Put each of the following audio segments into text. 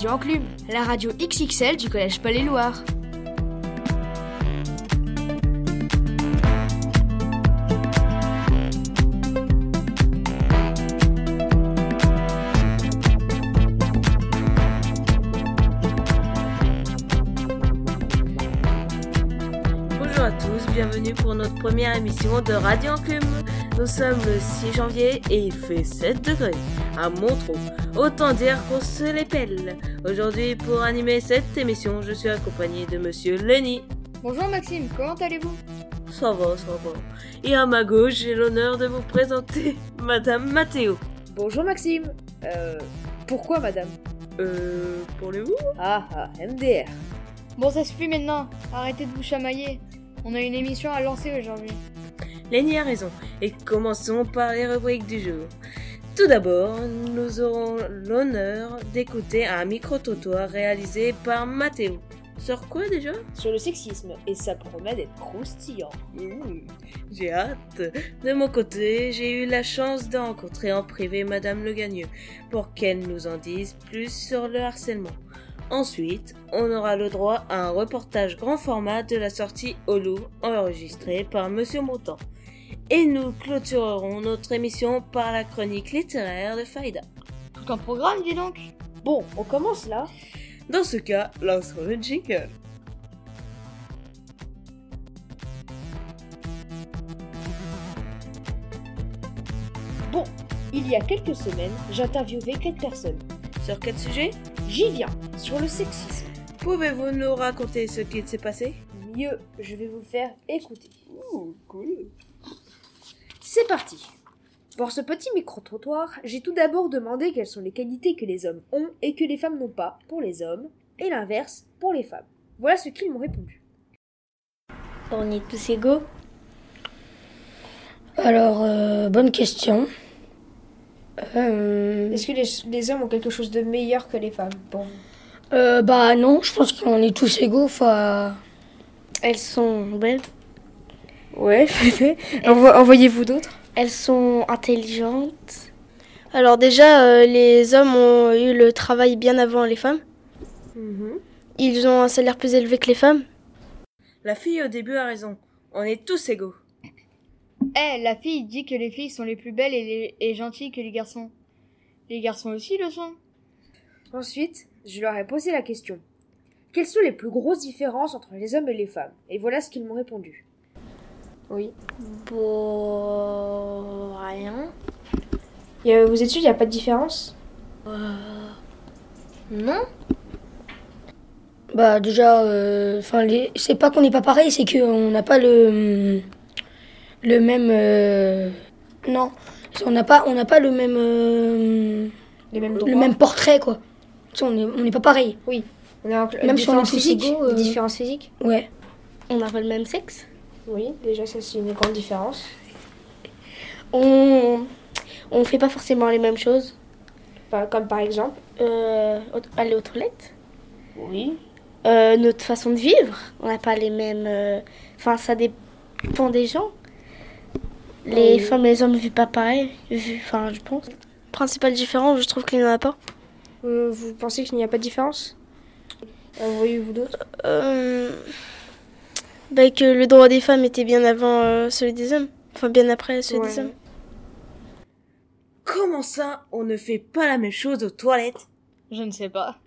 Radio Enclume, la radio XXL du Collège Palais-Loire. Bonjour à tous, bienvenue pour notre première émission de Radio Enclume. Nous sommes le 6 janvier et il fait 7 degrés à Montreux. Autant dire qu'on se les pèle. Aujourd'hui, pour animer cette émission, je suis accompagné de monsieur Lenny. Bonjour Maxime, comment allez-vous? Ça va, ça va. Et à ma gauche, j'ai l'honneur de vous présenter madame Mathéo. Bonjour Maxime. Euh, pourquoi madame? Euh, pour le vous Ah ah, MDR. Bon, ça suffit maintenant, arrêtez de vous chamailler. On a une émission à lancer aujourd'hui. Lenny a raison. Et commençons par les rubriques du jour. Tout d'abord, nous aurons l'honneur d'écouter un micro-trottoir réalisé par Mathéo. Sur quoi déjà? Sur le sexisme, et ça promet d'être croustillant. Mmh, J'ai hâte. De mon côté, j'ai eu la chance de rencontrer en privé Madame Le Gagneux pour qu'elle nous en dise plus sur le harcèlement. Ensuite, on aura le droit à un reportage grand format de la sortie Holo enregistré par Monsieur Montant. Et nous clôturerons notre émission par la chronique littéraire de Faïda. Tout un programme, dis donc Bon, on commence là. Dans ce cas, lançons le jingle. Bon, il y a quelques semaines, j'interviewais quatre personnes. Sur quel sujet? J'y viens, sur le sexisme. Pouvez-vous nous raconter ce qu'il s'est passé? Mieux, je vais vous faire écouter. Ouh, cool. C'est parti. Pour ce petit micro-trottoir, j'ai tout d'abord demandé quelles sont les qualités que les hommes ont et que les femmes n'ont pas pour les hommes, et l'inverse pour les femmes. Voilà ce qu'ils m'ont répondu. On est tous égaux? Alors, euh, bonne question. Euh, Est-ce que les, les hommes ont quelque chose de meilleur que les femmes pour vous? Euh, bah non, je pense qu'on est tous égaux. Enfin, Elles sont belles, Ouais, envoyez-vous d'autres? Elles sont intelligentes. Alors déjà, euh, les hommes ont eu le travail bien avant les femmes. Ils ont un salaire plus élevé que les femmes. La fille au début a raison. On est tous égaux. Eh, la fille dit que les filles sont les plus belles et, les- et gentilles que les garçons. Les garçons aussi le sont. Ensuite, je leur ai posé la question. Quelles sont les plus grosses différences entre les hommes et les femmes? Et voilà ce qu'ils m'ont répondu. Oui. Bon, rien. vous êtes sûr, il n'y a pas de différence? Non bah déjà, euh, enfin, les... c'est pas qu'on n'est pas pareil, c'est qu'on n'a pas le le même. euh, Non, on n'a pas, on n'a pas le même euh, Les mêmes le même portrait quoi. Tu sais, on est, on n'est pas pareil. On a Même si on est tous égaux. euh, différences physiques Ouais. On n'a pas le même sexe? Oui, déjà ça c'est une grande différence. On on fait pas forcément les mêmes choses. Comme par exemple. Euh, aller aux toilettes. Oui. Euh, notre façon de vivre, on n'a pas les mêmes. euh, Enfin, ça dépend des gens. Les Oui. femmes et les hommes vivent pas pareil, enfin, je pense. Principale différence, je trouve qu'il n'y en a pas. Euh, vous pensez qu'il n'y a pas de différence? Envoyez-vous d'autres? Euh, bah, que le droit des femmes était bien avant euh, celui des hommes. Enfin, bien après celui des hommes. Comment ça, on ne fait pas la même chose aux toilettes? Je ne sais pas.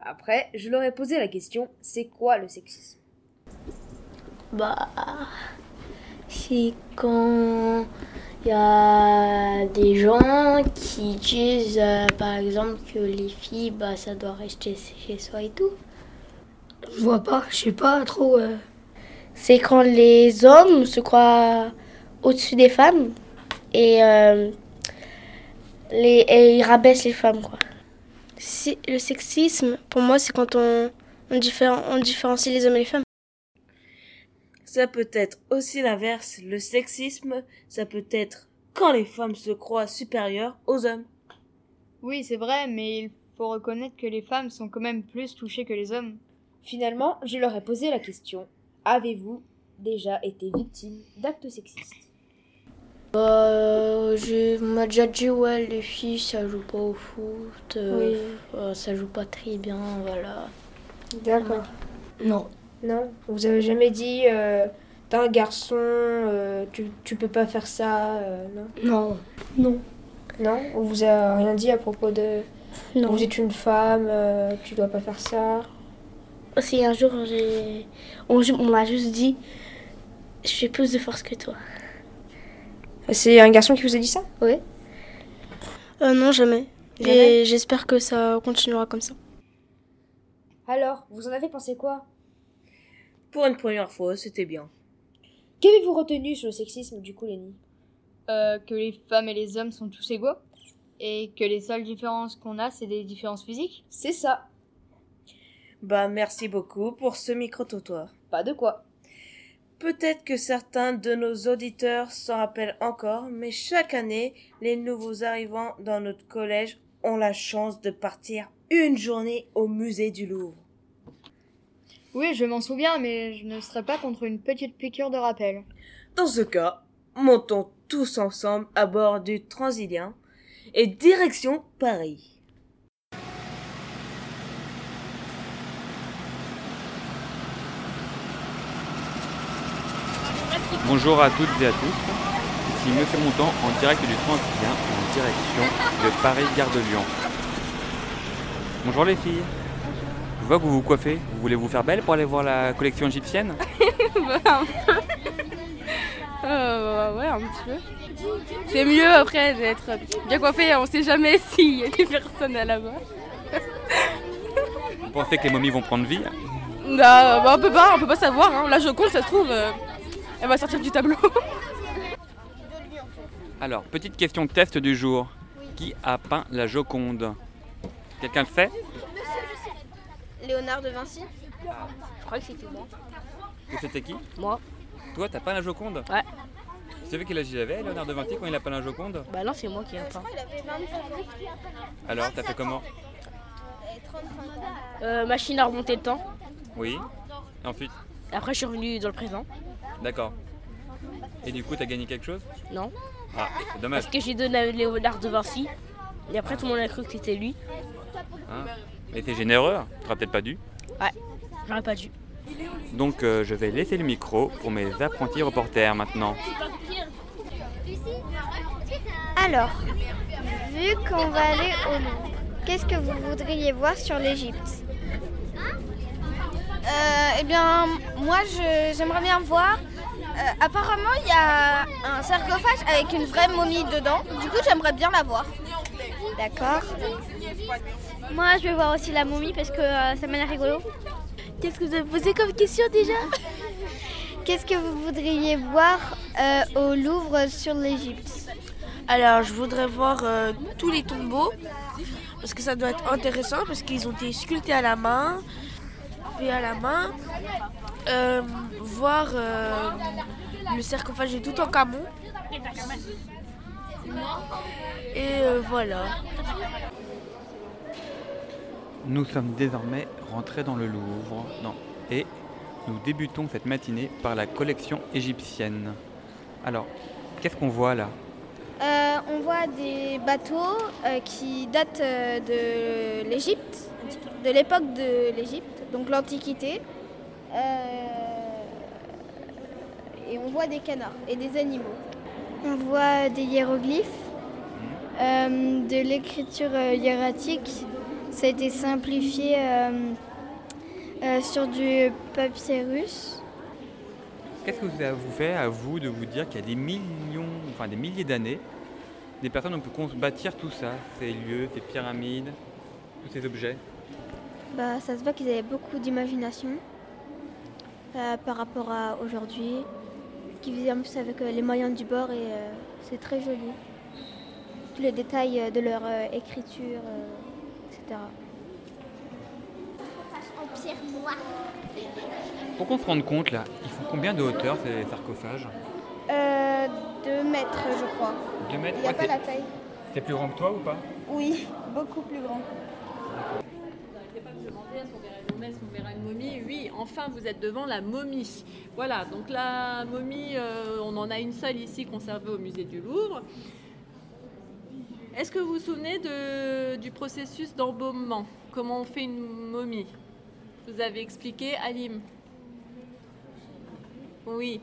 Après, je leur ai posé la question c'est quoi le sexisme? Bah, c'est quand il y a des gens qui disent, euh, par exemple, que les filles, bah, ça doit rester chez soi et tout. Je vois pas, je sais pas trop. euh, C'est quand les hommes se croient au-dessus des femmes et, euh, les, et ils rabaissent les femmes, quoi. Si, le sexisme, pour moi, c'est quand on, on, différen- on différencie les hommes et les femmes. Ça peut être aussi l'inverse. Le sexisme, ça peut être quand les femmes se croient supérieures aux hommes. Oui, c'est vrai, mais il faut reconnaître que les femmes sont quand même plus touchées que les hommes. Finalement, je leur ai posé la question avez-vous déjà été victime d'actes sexistes? Bah, euh, on m'a déjà dit, ouais, les filles, ça joue pas au foot. euh, euh, ça joue pas très bien, voilà. D'accord. Non. Non, vous avez jamais dit, euh, t'es un garçon, euh, tu, tu peux pas faire ça, euh, non Non. Non? On vous a rien dit à propos de, Non. vous êtes une femme, euh, tu dois pas faire ça? Aussi, un jour, j'ai... on, on m'a juste dit, je fais plus de force que toi. C'est un garçon qui vous a dit ça? Oui. Euh, non, jamais. Jamais? Et j'espère que ça continuera comme ça. Alors, vous en avez pensé quoi? Pour une première fois, c'était bien. Qu'avez-vous retenu sur le sexisme du coup, Lenny? Euh, que les femmes et les hommes sont tous égaux et que les seules différences qu'on a, c'est des différences physiques? C'est ça, Bah, merci beaucoup pour ce micro-trottoir. pas de quoi. Peut-être que certains de nos auditeurs s'en rappellent encore, mais chaque année, les nouveaux arrivants dans notre collège ont la chance de partir une journée au musée du Louvre. Oui, je m'en souviens, mais je ne serais pas contre une petite piqûre de rappel. Dans ce cas, montons tous ensemble à bord du Transilien et direction Paris. Bonjour à toutes et à tous. Ici Monsieur Montant en direct du Transilien en direction de Paris-Gare de Lyon. Bonjour les filles. Je vois que vous vous coiffez. Vous voulez vous faire belle pour aller voir la collection égyptienne? Euh, ouais, un petit peu. C'est mieux après d'être bien coiffé. On sait jamais s'il y a des personnes à là-bas. Vous pensez que les momies vont prendre vie? Bah, bah, on peut pas, on peut pas savoir. Hein. La Joconde, ça se trouve, euh, elle va sortir du tableau. Alors, petite question test du jour. Qui a peint la Joconde? Quelqu'un le sait Léonard de Vinci Je crois que c'était moi. Que c'était qui? Moi. Toi, t'as peint la Joconde? Ouais. Vous savez quel âge il avait, Léonard de Vinci, quand il a peint la Joconde? Bah non, c'est moi qui ai peint. Alors, t'as fait comment? Euh, machine à remonter le temps. Oui. Et ensuite? Après, je suis revenu dans le présent. D'accord. Et du coup, t'as gagné quelque chose Non. Ah, c'est dommage. Parce que j'ai donné à Léonard de Vinci. Et après, tout le monde a cru que c'était lui. Hein Mais c'est généreux, t'aurais peut-être pas dû. J'aurais pas dû. Donc euh, je vais laisser le micro pour mes apprentis reporters maintenant. Alors, vu qu'on va aller au Louvre, qu'est-ce que vous voudriez voir sur l'Égypte? Euh, eh bien, moi, je- j'aimerais bien voir. Euh, apparemment, il y a un sarcophage avec une vraie momie dedans. Du coup, j'aimerais bien la voir. D'accord. Moi, je vais voir aussi la momie parce que euh, ça m'a l'air rigolo. Qu'est-ce que vous avez posé comme question déjà? Qu'est-ce que vous voudriez voir euh, au Louvre sur l'Égypte? Alors, je voudrais voir euh, tous les tombeaux, parce que ça doit être intéressant, parce qu'ils ont été sculptés à la main, faits à la main. Euh, voir euh, le sarcophage de Toutankhamon. Et euh, voilà. Nous sommes désormais rentrés dans le Louvre. Non. Et nous débutons cette matinée par la collection égyptienne. Alors, qu'est-ce qu'on voit là? Euh, on voit des bateaux euh, qui datent euh, de l'Égypte, de l'époque de l'Égypte, donc l'Antiquité. Euh, et on voit des canards et des animaux. On voit des hiéroglyphes, euh, de l'écriture euh, hiératique. Ça a été simplifié euh, euh, sur du papyrus. Qu'est-ce que ça vous fait à vous de vous dire qu'il y a des millions, enfin des milliers d'années, des personnes ont pu bâtir tout ça, ces lieux, ces pyramides, tous ces objets? Bah, ça se voit qu'ils avaient beaucoup d'imagination euh, par rapport à aujourd'hui, qu'ils faisaient en plus avec les moyens du bord et euh, c'est très joli. Tous les détails euh, de leur écriture, etc. Pour qu'on se rende compte là, ils font combien de hauteur ces sarcophages? Euh, deux mètres, je crois. 2 mètres Il n'y a Ouais, pas la taille. C'est plus grand que toi ou pas? Oui, beaucoup plus grand. Qu'on verrait une qu'on verra momie Oui, enfin vous êtes devant la momie. Voilà, donc la momie, euh, on en a une seule ici conservée au musée du Louvre. Est-ce que vous vous souvenez du processus d'embaumement? Comment on fait une momie? Vous avez expliqué, Alim Oui.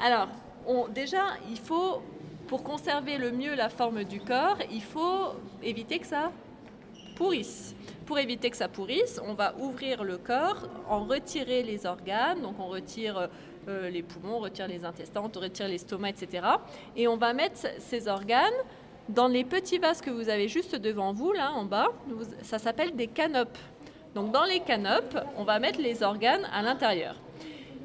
Alors, on- déjà, il faut, pour conserver le mieux la forme du corps, il faut éviter que ça Pour éviter que ça pourrisse, on va ouvrir le corps, en retirer les organes, donc on retire euh, les poumons, on retire les intestins, on retire l'estomac, etc. Et on va mettre ces organes dans les petits vases que vous avez juste devant vous, là en bas. Ça s'appelle des canopes. Donc dans les canopes, on va mettre les organes à l'intérieur.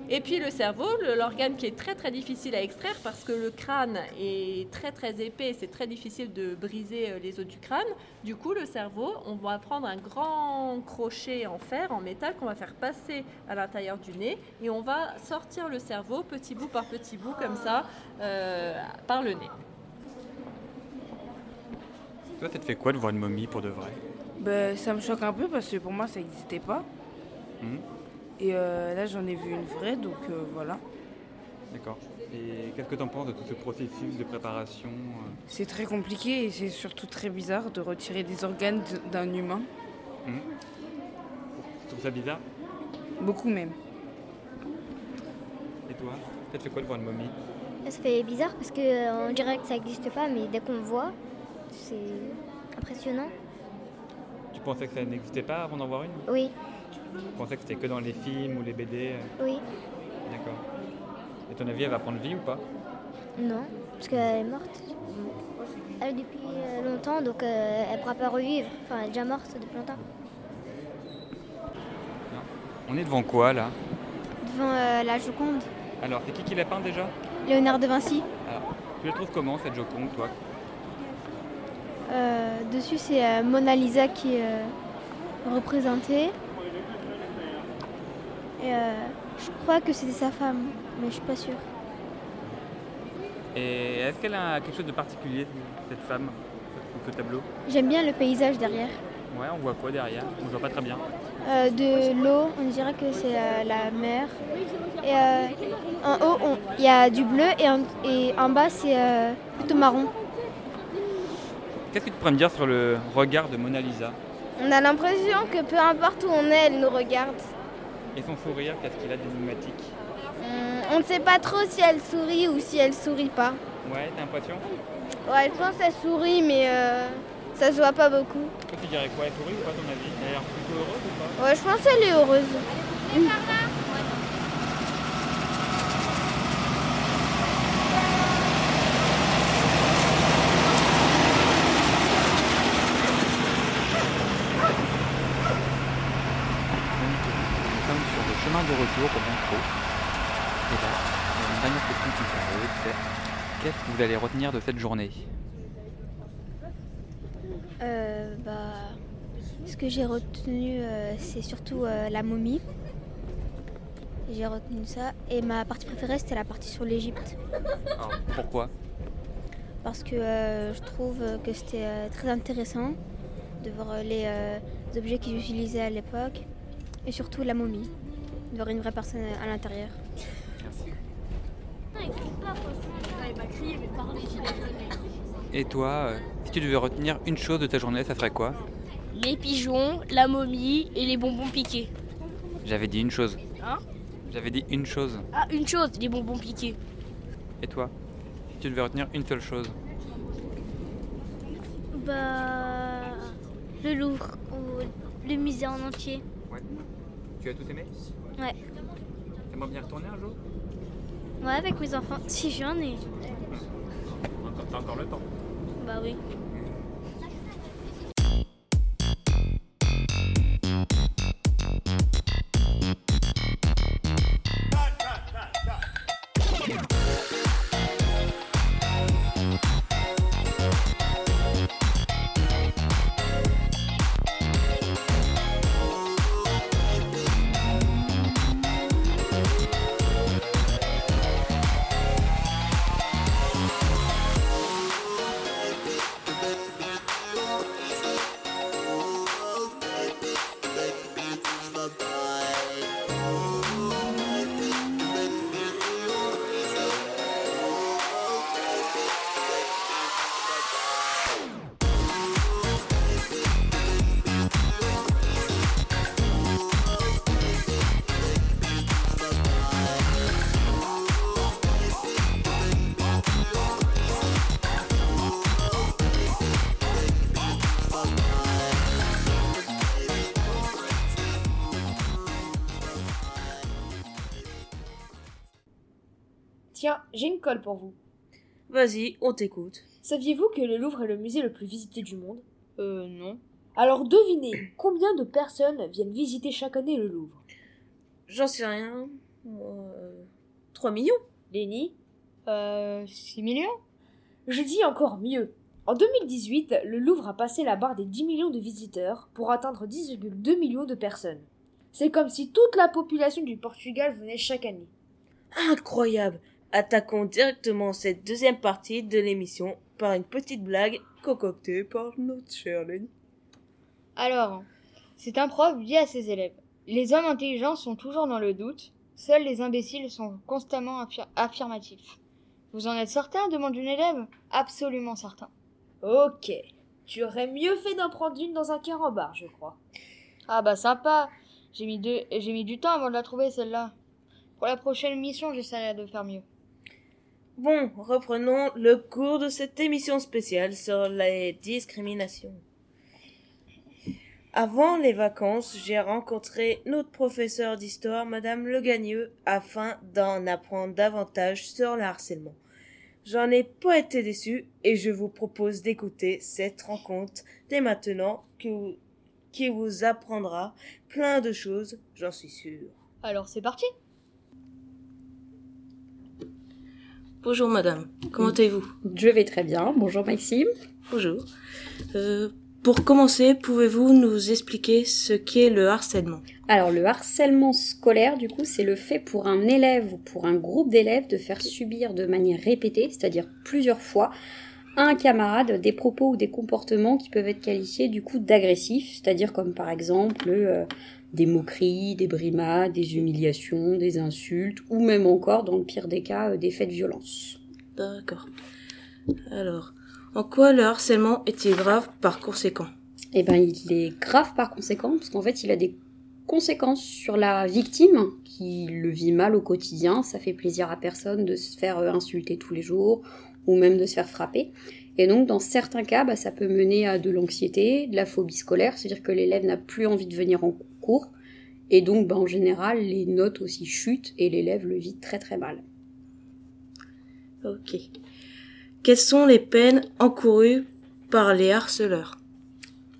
Et puis le cerveau, l'organe qui est très très difficile à extraire parce que le crâne est très très épais, c'est très difficile de briser euh, les os du crâne. Du coup, le cerveau, on va prendre un grand crochet en fer, en métal, qu'on va faire passer à l'intérieur du nez et on va sortir le cerveau petit bout par petit bout comme ça euh, par le nez. Toi, ça te fait quoi de voir une momie pour de vrai? Ben, ça me choque un peu parce que pour moi ça n'existait pas. Mhm. Et euh, là j'en ai vu une vraie donc euh, voilà. D'accord. Et qu'est-ce que tu en penses de tout ce processus de préparation euh C'est très compliqué et c'est surtout très bizarre de retirer des organes d'un humain. Mhm. Tu trouves ça bizarre? Beaucoup même. Et toi? Ça te fait quoi de voir une momie Ça fait bizarre parce qu'on dirait que ça n'existe pas, mais dès qu'on le voit, c'est impressionnant. Tu pensais que ça n'existait pas avant d'en voir une? Oui, Tu pensais que c'était que dans les films ou les BD euh oui, D'accord. Et ton avis, elle va prendre vie ou pas? Non, parce qu'elle est morte. Elle est depuis euh, longtemps, donc euh, elle ne pourra pas revivre. Enfin, elle est déjà morte depuis longtemps. On est devant quoi là? Devant euh, la Joconde, Alors, c'est qui qui l'a peint déjà? Léonard de Vinci. Alors, tu la trouves comment cette Joconde, toi? Euh, dessus, c'est euh, Mona Lisa qui est représentée. Et euh, je crois que c'était sa femme, mais je suis pas sûre. Et est-ce qu'elle a quelque chose de particulier, cette femme, ce, tableau? J'aime bien le paysage derrière. Ouais, on voit quoi derrière? On voit pas très bien. Euh, de l'eau, on dirait que c'est euh, la mer. Et euh, en haut, il y a du bleu et en, et en bas, c'est plutôt marron. Qu'est-ce que tu pourrais me dire sur le regard de Mona Lisa? On a l'impression que peu importe où on est, elle nous regarde. Et son sourire, qu'est-ce qu'il a d'énigmatique Hum, On ne sait pas trop si elle sourit ou si elle sourit pas. Ouais, t'as l'impression Ouais, je pense qu'elle sourit, mais euh, ça se voit pas beaucoup. Toi, tu dirais quoi Elle sourit ou pas, ton avis? Elle a l'air plutôt heureuse ou pas? Ouais, je pense qu'elle est heureuse. Nous sommes sur Banco. Et là, il y a une dernière question qui c'est qu'est-ce que vous allez retenir de cette journée? Euh, bah, ce que j'ai retenu, euh, c'est surtout euh, la momie. J'ai retenu ça. Et ma partie préférée, c'était la partie sur l'Égypte. Pourquoi? Parce que euh, je trouve que c'était très intéressant de voir les objets qu'ils utilisaient à l'époque. Et surtout la momie. De voir une vraie personne à l'intérieur. Et toi, euh, si tu devais retenir une chose de ta journée, ça serait quoi? Les pigeons, la momie et les bonbons piqués. J'avais dit une chose. Hein? J'avais dit une chose. Ah, une chose, les bonbons piqués. Et toi Si tu devais retenir une seule chose? Bah. Le Louvre, ou le musée en entier. Ouais. Tu as tout aimé? Ouais. T'aimerais bien retourner un jour Ouais, avec mes enfants. Si j'en ai. T'as encore le temps. Bah oui. J'ai une colle pour vous. Vas-y, on t'écoute. Saviez-vous que le Louvre est le musée le plus visité du monde? Euh, non. Alors devinez, combien de personnes viennent visiter chaque année le Louvre? J'en sais rien. Euh, 3 millions Lenny Euh, 6 millions? Je dis encore mieux. En 2018, le Louvre a passé la barre des 10 millions de visiteurs pour atteindre 10,2 millions de personnes. C'est comme si toute la population du Portugal venait chaque année. Incroyable Attaquons directement cette deuxième partie de l'émission par une petite blague concoctée par notre chère Lenny. Alors, c'est un prof dit à ses élèves. Les hommes intelligents sont toujours dans le doute, seuls les imbéciles sont constamment affir- affirmatifs. Vous en êtes certain demande une élève? Absolument certain. Ok. Tu aurais mieux fait d'en prendre une dans un carambar, je crois. Ah bah sympa. J'ai mis, deux... j'ai mis du temps avant de la trouver celle-là. Pour la prochaine mission, j'essaierai de faire mieux. Bon, reprenons le cours de cette émission spéciale sur les discriminations. Avant les vacances, j'ai rencontré notre professeur d'histoire, Madame Legagneux, afin d'en apprendre davantage sur le harcèlement. J'en ai pas été déçu et je vous propose d'écouter cette rencontre dès maintenant qui vous, apprendra plein de choses, j'en suis sûre. Alors c'est parti. Bonjour madame, comment allez-vous? Je vais très bien. Bonjour Maxime. Bonjour. Euh, pour commencer, pouvez-vous nous expliquer ce qu'est le harcèlement? Alors le harcèlement scolaire, du coup, c'est le fait pour un élève ou pour un groupe d'élèves de faire subir de manière répétée, c'est-à-dire plusieurs fois, à un camarade des propos ou des comportements qui peuvent être qualifiés du coup d'agressifs, c'est-à-dire comme par exemple euh, des moqueries, des brimades, des humiliations, des insultes, ou même encore, dans le pire des cas, euh, des faits de violence. D'accord. Alors, en quoi le harcèlement est-il grave par conséquent? Eh ben, il est grave par conséquent, parce qu'en fait, il a des conséquences sur la victime, qui le vit mal au quotidien. Ça fait plaisir à personne de se faire euh, insulter tous les jours, ou même de se faire frapper. Et donc, dans certains cas, bah, ça peut mener à de l'anxiété, de la phobie scolaire, c'est-à-dire que l'élève n'a plus envie de venir en cours. Et donc, bah, en général, les notes aussi chutent et l'élève le vit très très mal. Ok. Quelles sont les peines encourues par les harceleurs?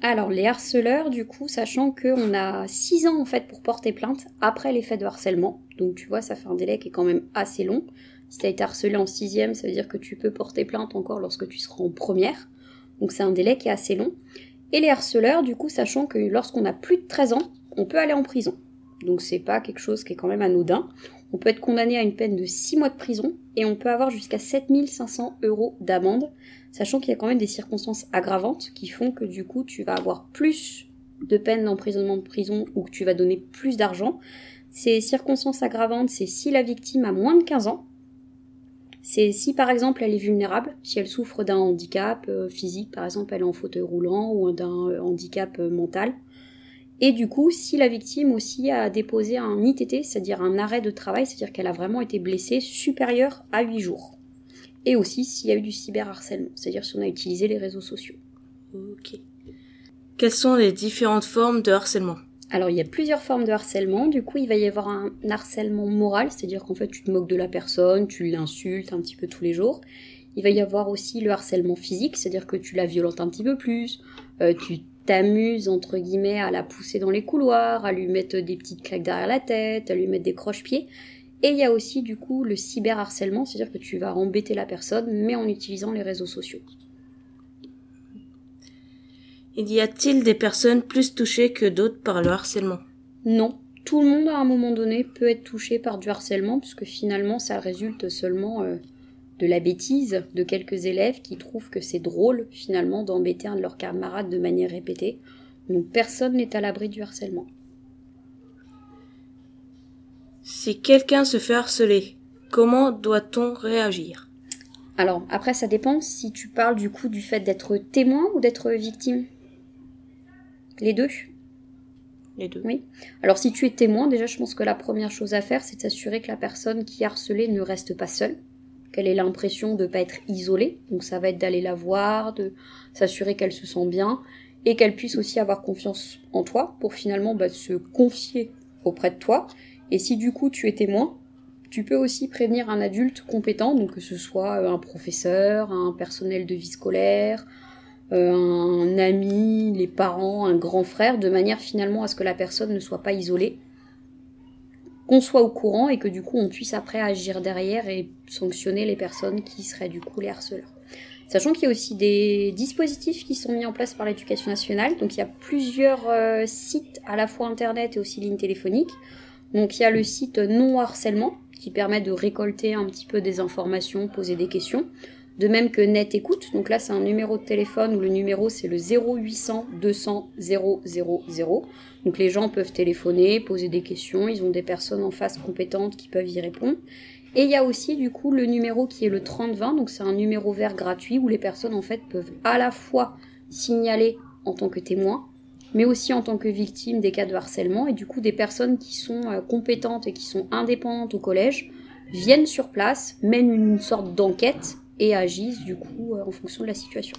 Alors, les harceleurs, du coup, sachant qu'on a 6 ans en fait pour porter plainte après les faits de harcèlement, donc tu vois, ça fait un délai qui est quand même assez long. Si tu as été harcelé en sixième, ça veut dire que tu peux porter plainte encore lorsque tu seras en première. Donc c'est un délai qui est assez long. Et les harceleurs, du coup, sachant que lorsqu'on a plus de 13 ans, on peut aller en prison. Donc c'est pas quelque chose qui est quand même anodin. On peut être condamné à une peine de 6 mois de prison et on peut avoir jusqu'à 7500 euros d'amende, sachant qu'il y a quand même des circonstances aggravantes qui font que du coup tu vas avoir plus de peine d'emprisonnement de prison ou que tu vas donner plus d'argent. Ces circonstances aggravantes, c'est si la victime a moins de 15 ans, c'est si par exemple elle est vulnérable, si elle souffre d'un handicap euh, physique, par exemple elle est en fauteuil roulant ou d'un euh, handicap euh, mental. Et du coup, si la victime aussi a déposé un ITT, c'est-à-dire un arrêt de travail, c'est-à-dire qu'elle a vraiment été blessée supérieur à 8 jours. Et aussi s'il y a eu du cyberharcèlement, c'est-à-dire si on a utilisé les réseaux sociaux. Ok. Quelles sont les différentes formes de harcèlement? Alors il y a plusieurs formes de harcèlement. Du coup, il va y avoir un harcèlement moral, c'est-à-dire qu'en fait tu te moques de la personne, tu l'insultes un petit peu tous les jours. Il va y avoir aussi le harcèlement physique, c'est-à-dire que tu la violentes un petit peu plus, euh, tu t'amuses entre guillemets à la pousser dans les couloirs, à lui mettre des petites claques derrière la tête, à lui mettre des croche-pieds. Et il y a aussi du coup le cyberharcèlement, c'est-à-dire que tu vas embêter la personne, mais en utilisant les réseaux sociaux. Il y a-t-il des personnes plus touchées que d'autres par le harcèlement? Non, tout le monde à un moment donné peut être touché par du harcèlement, puisque finalement ça résulte seulement euh, de la bêtise de quelques élèves qui trouvent que c'est drôle finalement d'embêter un de leurs camarades de manière répétée. Donc personne n'est à l'abri du harcèlement. Si quelqu'un se fait harceler, comment doit-on réagir? Alors après ça dépend si tu parles du coup du fait d'être témoin ou d'être victime. Les deux? Les deux. Oui. Alors si tu es témoin, déjà je pense que la première chose à faire c'est de s'assurer que la personne qui est harcelée ne reste pas seule, qu'elle ait l'impression de ne pas être isolée. Donc ça va être d'aller la voir, de s'assurer qu'elle se sent bien et qu'elle puisse aussi avoir confiance en toi pour finalement bah, se confier auprès de toi. Et si du coup tu es témoin, Tu peux aussi prévenir un adulte compétent, donc que ce soit euh, un professeur, un personnel de vie scolaire, euh, un ami, les parents, un grand frère, de manière finalement à ce que la personne ne soit pas isolée, qu'on soit au courant et que du coup on puisse après agir derrière et sanctionner les personnes qui seraient du coup les harceleurs. Sachant qu'il y a aussi des dispositifs qui sont mis en place par l'éducation nationale, donc il y a plusieurs euh, sites à la fois internet et aussi lignes téléphoniques. Donc il y a le site non harcèlement qui permet de récolter un petit peu des informations, poser des questions. De même que Net Écoute, donc là c'est un numéro de téléphone où le numéro c'est le 0800 200 000. Donc les gens peuvent téléphoner, poser des questions, ils ont des personnes en face compétentes qui peuvent y répondre. Et il y a aussi du coup le numéro qui est le 3020, donc c'est un numéro vert gratuit où les personnes en fait peuvent à la fois signaler en tant que témoin, mais aussi en tant que victime des cas de harcèlement. Et du coup des personnes qui sont euh, compétentes et qui sont indépendantes au collège viennent sur place, mènent une sorte d'enquête et agissent du coup euh, en fonction de la situation.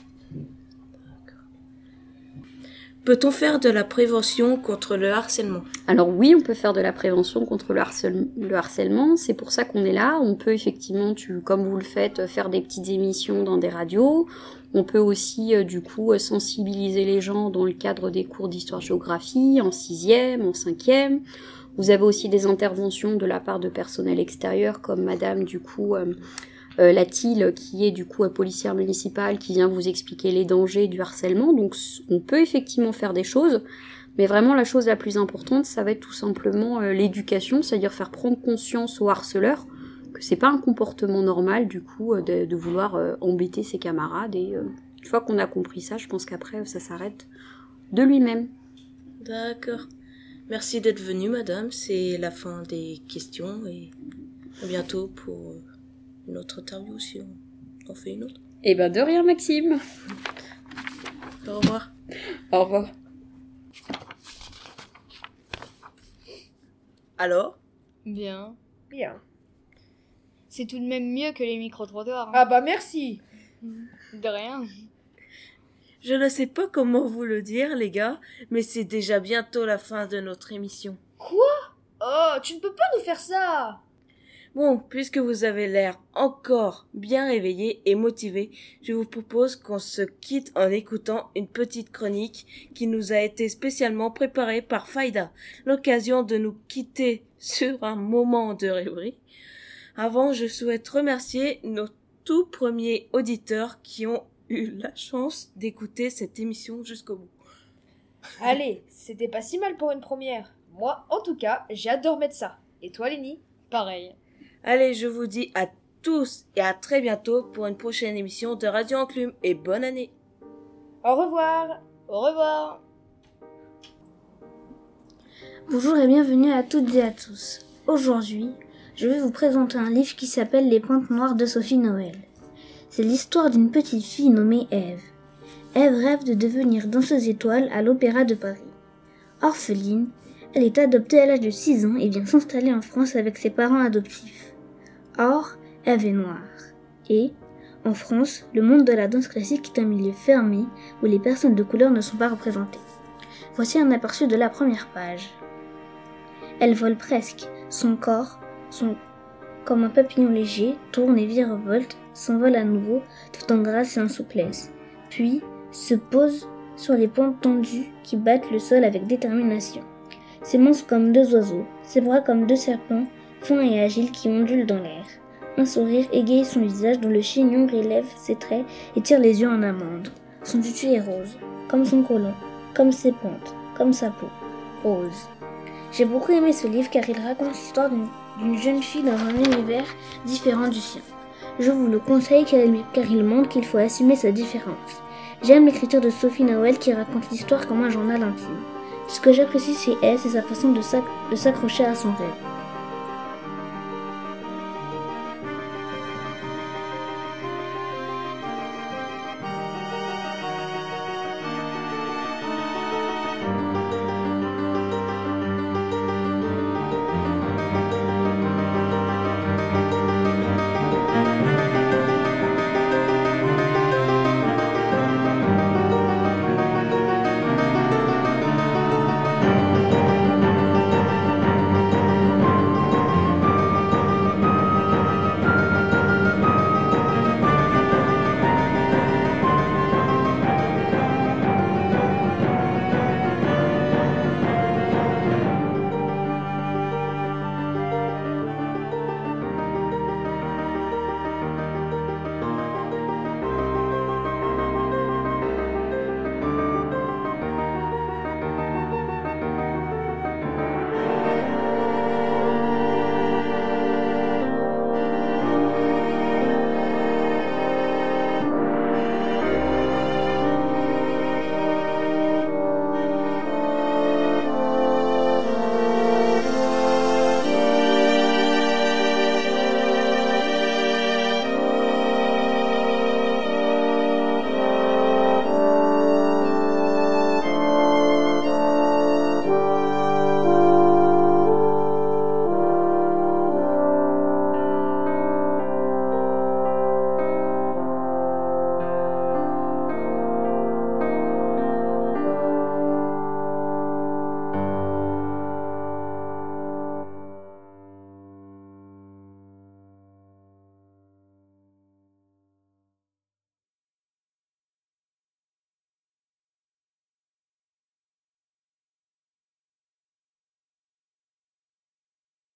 Peut-on faire de la prévention contre le harcèlement? Alors oui, on peut faire de la prévention contre le, harcèlement. C'est pour ça qu'on est là. On peut effectivement, tu, comme vous le faites, faire des petites émissions dans des radios. On peut aussi, euh, du coup, sensibiliser les gens dans le cadre des cours d'histoire-géographie, en sixième, en cinquième. Vous avez aussi des interventions de la part de personnel extérieur, comme Madame, du coup, euh, euh, la TIL qui est du coup policière municipale qui vient vous expliquer les dangers du harcèlement. Donc on peut effectivement faire des choses, mais vraiment la chose la plus importante, ça va être tout simplement euh, l'éducation, c'est-à-dire faire prendre conscience aux harceleurs que c'est pas un comportement normal du coup euh, de, vouloir embêter ses camarades. Et une fois qu'on a compris ça, je pense qu'après ça s'arrête de lui-même. D'accord. Merci d'être venue, madame. C'est la fin des questions et à bientôt pour une autre interview si on en fait une autre. Eh ben de rien Maxime. Au revoir. Au revoir. Alors Bien. Bien. C'est tout de même mieux que les micro-trottoirs. hein. Ah bah merci. De rien. Je ne sais pas comment vous le dire, les gars, mais c'est déjà bientôt la fin de notre émission. Quoi? Oh, tu ne peux pas nous faire ça Bon, puisque vous avez l'air encore bien réveillé et motivé, je vous propose qu'on se quitte en écoutant une petite chronique qui nous a été spécialement préparée par Faïda, l'occasion de nous quitter sur un moment de rêverie. Avant, je souhaite remercier nos tout premiers auditeurs qui ont eu la chance d'écouter cette émission jusqu'au bout. Allez, c'était pas si mal pour une première. Moi, en tout cas, j'adore mettre ça. Et toi, Lenny Pareil. Allez, je vous dis à tous et à très bientôt pour une prochaine émission de Radio Enclume et bonne année. Au revoir. Au revoir. Bonjour et bienvenue à toutes et à tous. Aujourd'hui, je vais vous présenter un livre qui s'appelle Les Pointes Noires de Sophie Noël. C'est l'histoire d'une petite fille nommée Ève. Ève rêve de devenir danseuse étoile à l'Opéra de Paris. Orpheline, elle est adoptée à l'âge de 6 ans et vient s'installer en France avec ses parents adoptifs. Or, Ève est noire. Et, en France, le monde de la danse classique est un milieu fermé où les personnes de couleur ne sont pas représentées. Voici un aperçu de la première page. Elle vole presque. Son corps, son comme un papillon léger, tourne et virevolte, s'envole à nouveau, tout en grâce et en souplesse. Puis se pose sur les pentes tendues qui battent le sol avec détermination. Ses mains sont comme deux oiseaux, ses bras comme deux serpents, et agiles qui ondulent dans l'air. Un sourire égaye son visage dont le chignon relève ses traits et tire les yeux en amande. Son tutu est rose, comme son colon, comme ses pentes, comme sa peau. Rose. J'ai beaucoup aimé ce livre car il raconte l'histoire d'une jeune fille dans un univers différent du sien. Je vous le conseille car il montre qu'il faut assumer sa différence. J'aime l'écriture de Sophie Noël qui raconte l'histoire comme un journal intime. Ce que j'apprécie chez elle, c'est sa façon de s'accrocher à son rêve.